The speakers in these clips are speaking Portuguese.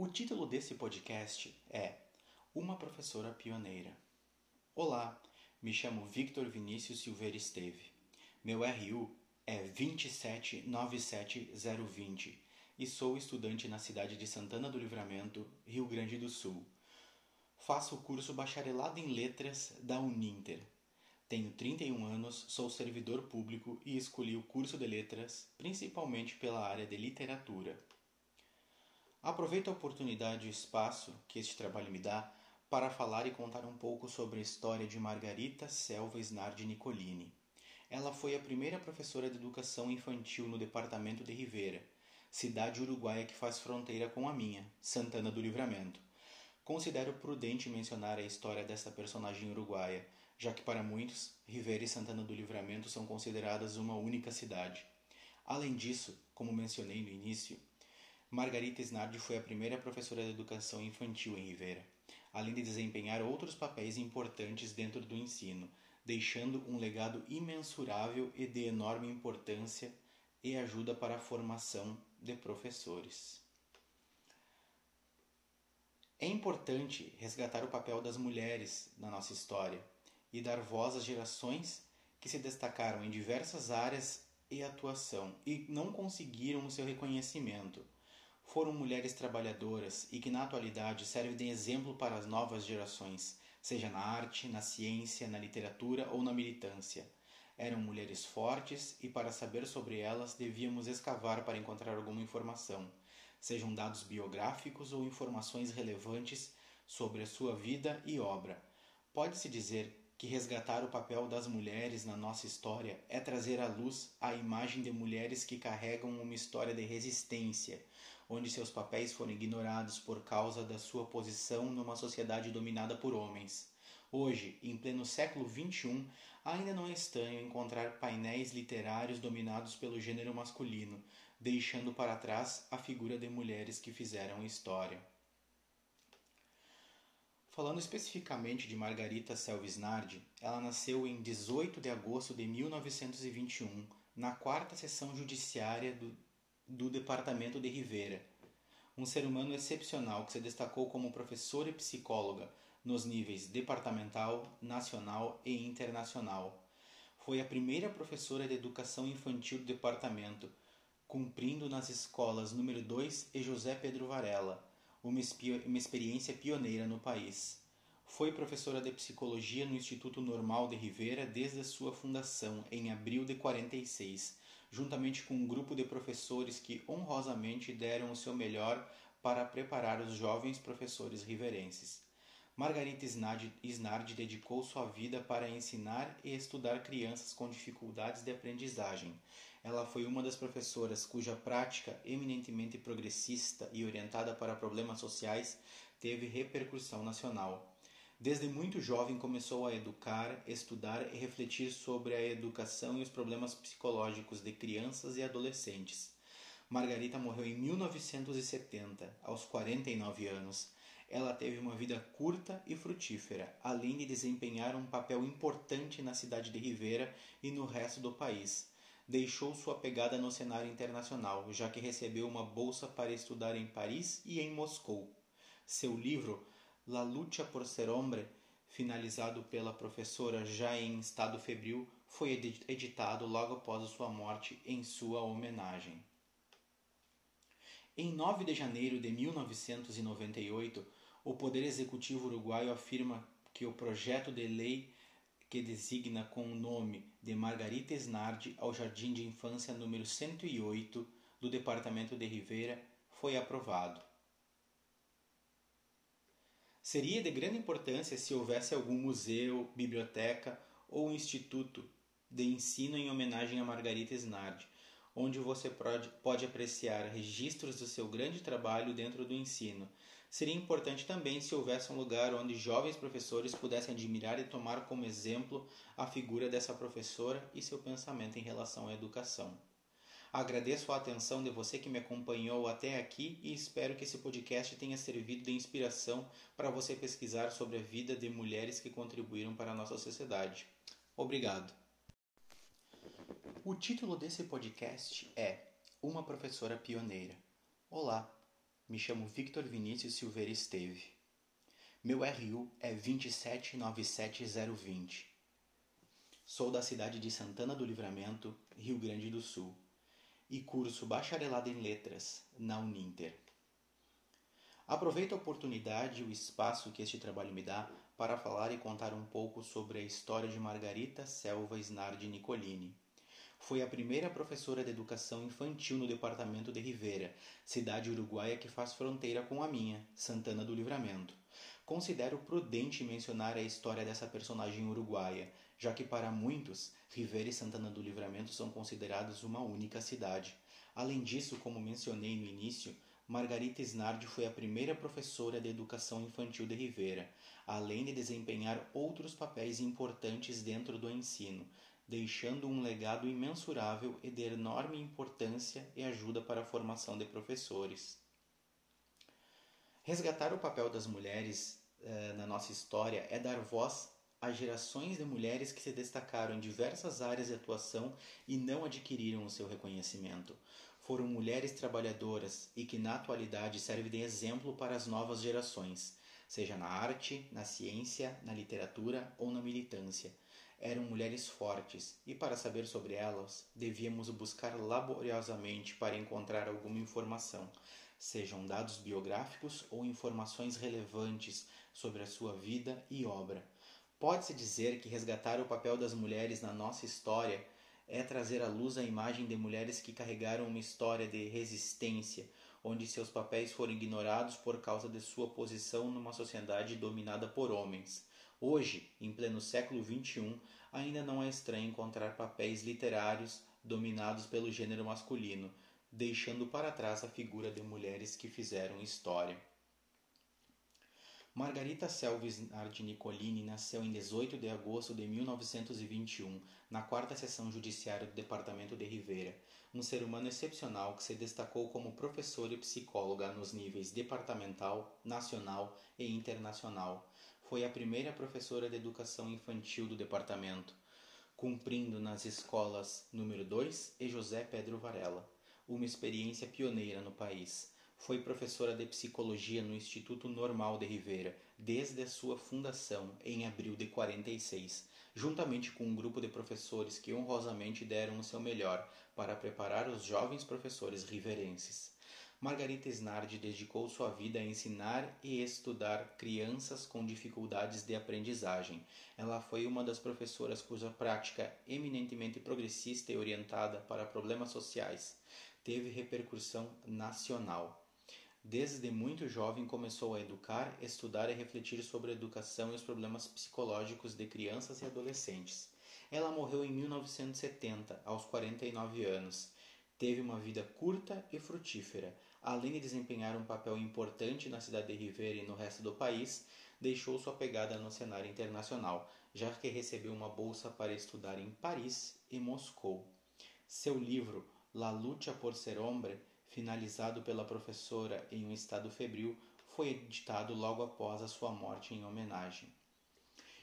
O título desse podcast é Uma Professora Pioneira. Olá, me chamo Victor Vinícius Silveira Esteve. Meu RU é 2797020 e sou estudante na cidade de Santana do Livramento, Rio Grande do Sul. Faço o curso Bacharelado em Letras da Uninter. Tenho 31 anos, sou servidor público e escolhi o curso de letras principalmente pela área de literatura. Aproveito a oportunidade e espaço que este trabalho me dá para falar e contar um pouco sobre a história de Margarita Selva Snardi Nicolini. Ela foi a primeira professora de educação infantil no departamento de Rivera, cidade uruguaia que faz fronteira com a minha, Santana do Livramento. Considero prudente mencionar a história dessa personagem uruguaia, já que para muitos, Rivera e Santana do Livramento são consideradas uma única cidade. Além disso, como mencionei no início, Margarita Snardi foi a primeira professora de educação infantil em Rivera, além de desempenhar outros papéis importantes dentro do ensino, deixando um legado imensurável e de enorme importância e ajuda para a formação de professores. É importante resgatar o papel das mulheres na nossa história e dar voz às gerações que se destacaram em diversas áreas e atuação e não conseguiram o seu reconhecimento foram mulheres trabalhadoras e que na atualidade servem de exemplo para as novas gerações, seja na arte, na ciência, na literatura ou na militância. Eram mulheres fortes e para saber sobre elas devíamos escavar para encontrar alguma informação, sejam dados biográficos ou informações relevantes sobre a sua vida e obra. Pode-se dizer que resgatar o papel das mulheres na nossa história é trazer à luz a imagem de mulheres que carregam uma história de resistência, onde seus papéis foram ignorados por causa da sua posição numa sociedade dominada por homens. Hoje, em pleno século XXI, ainda não é estranho encontrar painéis literários dominados pelo gênero masculino, deixando para trás a figura de mulheres que fizeram história. Falando especificamente de Margarita Selvisnardi, ela nasceu em 18 de agosto de 1921, na quarta seção judiciária do, do departamento de Rivera. Um ser humano excepcional que se destacou como professora e psicóloga nos níveis departamental, nacional e internacional. Foi a primeira professora de educação infantil do departamento, cumprindo nas escolas número 2 e José Pedro Varela uma, uma experiência pioneira no país. Foi professora de psicologia no Instituto Normal de Rivera desde a sua fundação, em abril de 46, juntamente com um grupo de professores que honrosamente deram o seu melhor para preparar os jovens professores riverenses. Margarita Snardi dedicou sua vida para ensinar e estudar crianças com dificuldades de aprendizagem, ela foi uma das professoras cuja prática, eminentemente progressista e orientada para problemas sociais, teve repercussão nacional. Desde muito jovem começou a educar, estudar e refletir sobre a educação e os problemas psicológicos de crianças e adolescentes. Margarita morreu em 1970, aos 49 anos. Ela teve uma vida curta e frutífera, além de desempenhar um papel importante na cidade de Rivera e no resto do país deixou sua pegada no cenário internacional, já que recebeu uma bolsa para estudar em Paris e em Moscou. Seu livro La lucha por ser hombre, finalizado pela professora já em estado febril, foi editado logo após sua morte em sua homenagem. Em 9 de janeiro de 1998, o Poder Executivo uruguaio afirma que o projeto de lei que designa com o nome de Margarita Snardi ao Jardim de Infância número 108 do Departamento de Rivera, foi aprovado. Seria de grande importância se houvesse algum museu, biblioteca ou instituto de ensino em homenagem a Margarita Snardi, onde você pode apreciar registros do seu grande trabalho dentro do ensino, Seria importante também se houvesse um lugar onde jovens professores pudessem admirar e tomar como exemplo a figura dessa professora e seu pensamento em relação à educação. Agradeço a atenção de você que me acompanhou até aqui e espero que esse podcast tenha servido de inspiração para você pesquisar sobre a vida de mulheres que contribuíram para a nossa sociedade. Obrigado. O título desse podcast é Uma Professora Pioneira. Olá, Me chamo Victor Vinícius Silveira Esteve. Meu RU é 2797020. Sou da cidade de Santana do Livramento, Rio Grande do Sul, e curso bacharelado em letras na Uninter. Aproveito a oportunidade e o espaço que este trabalho me dá para falar e contar um pouco sobre a história de Margarita Selva Snardi Nicolini. Foi a primeira professora de educação infantil no departamento de Rivera, cidade uruguaia que faz fronteira com a minha, Santana do Livramento. Considero prudente mencionar a história dessa personagem uruguaia, já que para muitos, Rivera e Santana do Livramento são considerados uma única cidade. Além disso, como mencionei no início, Margarita Snardi foi a primeira professora de educação infantil de Rivera, além de desempenhar outros papéis importantes dentro do ensino, deixando um legado imensurável e de enorme importância e ajuda para a formação de professores. Resgatar o papel das mulheres eh, na nossa história é dar voz a gerações de mulheres que se destacaram em diversas áreas de atuação e não adquiriram o seu reconhecimento foram mulheres trabalhadoras e que na atualidade servem de exemplo para as novas gerações, seja na arte, na ciência, na literatura ou na militância. Eram mulheres fortes e para saber sobre elas devíamos buscar laboriosamente para encontrar alguma informação, sejam dados biográficos ou informações relevantes sobre a sua vida e obra. Pode-se dizer que resgatar o papel das mulheres na nossa história é trazer à luz a imagem de mulheres que carregaram uma história de resistência, onde seus papéis foram ignorados por causa de sua posição numa sociedade dominada por homens. Hoje, em pleno século XXI, ainda não é estranho encontrar papéis literários dominados pelo gênero masculino, deixando para trás a figura de mulheres que fizeram história. Margarita Selves Nardi Nicolini nasceu em 18 de agosto de 1921, na quarta seção judiciária do departamento de Rivera, um ser humano excepcional que se destacou como professora e psicóloga nos níveis departamental, nacional e internacional. Foi a primeira professora de educação infantil do departamento, cumprindo nas escolas número 2 e José Pedro Varela, uma experiência pioneira no país foi professora de psicologia no Instituto Normal de Rivera desde a sua fundação em abril de 46, juntamente com um grupo de professores que honrosamente deram o seu melhor para preparar os jovens professores riverenses. Margarita Snardi dedicou sua vida a ensinar e estudar crianças com dificuldades de aprendizagem. Ela foi uma das professoras cuja prática eminentemente progressista e orientada para problemas sociais teve repercussão nacional. Desde muito jovem começou a educar, estudar e refletir sobre a educação e os problemas psicológicos de crianças e adolescentes. Ela morreu em 1970, aos 49 anos. Teve uma vida curta e frutífera. Além de desempenhar um papel importante na cidade de Rivera e no resto do país, deixou sua pegada no cenário internacional, já que recebeu uma bolsa para estudar em Paris e Moscou. Seu livro La lucha por ser hombre finalizado pela professora em um estado febril, foi editado logo após a sua morte em homenagem.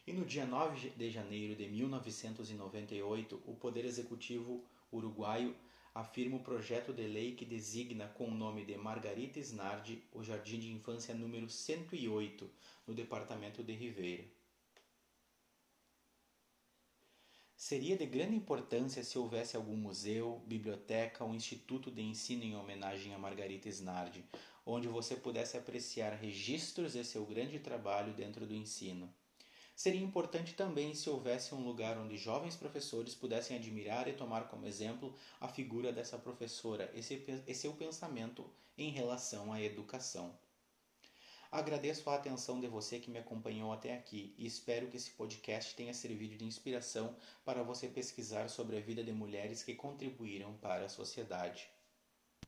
E no dia 9 de janeiro de 1998, o Poder Executivo uruguaio afirma o projeto de lei que designa com o nome de Margarita Snardi o Jardim de Infância número 108, no departamento de Ribeira. Seria de grande importância se houvesse algum museu, biblioteca ou instituto de ensino em homenagem a Margarita Snardi, onde você pudesse apreciar registros de seu grande trabalho dentro do ensino. Seria importante também se houvesse um lugar onde jovens professores pudessem admirar e tomar como exemplo a figura dessa professora e seu pensamento em relação à educação. Agradeço a atenção de você que me acompanhou até aqui e espero que esse podcast tenha servido de inspiração para você pesquisar sobre a vida de mulheres que contribuíram para a sociedade.